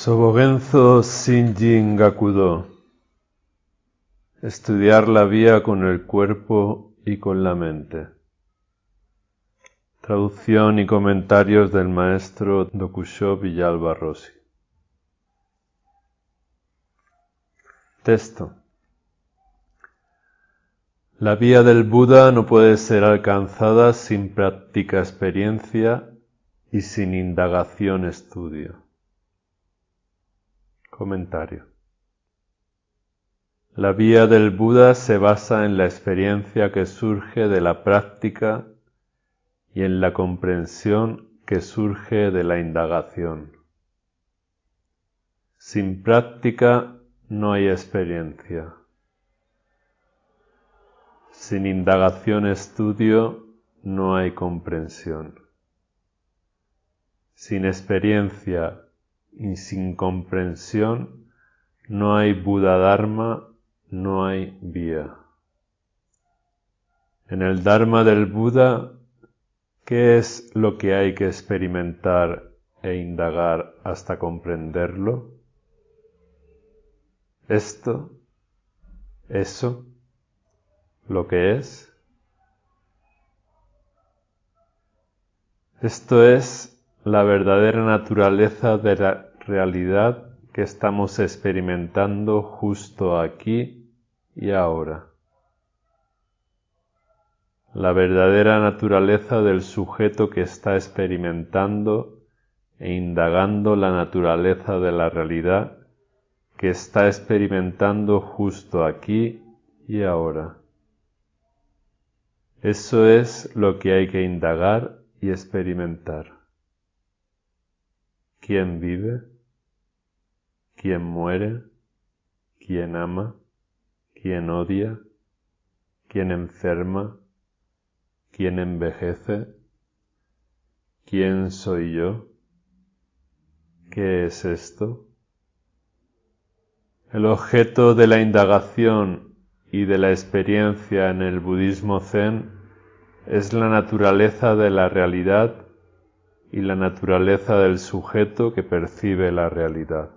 Sobogenzo Shinjin Gakudo Estudiar la vía con el cuerpo y con la mente. Traducción y comentarios del maestro Dokusho Villalba Rossi. Texto. La vía del Buda no puede ser alcanzada sin práctica experiencia y sin indagación estudio. Comentario. La vía del Buda se basa en la experiencia que surge de la práctica y en la comprensión que surge de la indagación. Sin práctica no hay experiencia. Sin indagación estudio no hay comprensión. Sin experiencia y sin comprensión no hay Buda Dharma, no hay vía. En el Dharma del Buda, ¿qué es lo que hay que experimentar e indagar hasta comprenderlo? Esto, eso, lo que es. Esto es la verdadera naturaleza de la realidad que estamos experimentando justo aquí y ahora. La verdadera naturaleza del sujeto que está experimentando e indagando la naturaleza de la realidad que está experimentando justo aquí y ahora. Eso es lo que hay que indagar y experimentar quién vive, quién muere, quién ama, quién odia, quién enferma, quién envejece, quién soy yo, qué es esto. El objeto de la indagación y de la experiencia en el budismo zen es la naturaleza de la realidad y la naturaleza del sujeto que percibe la realidad.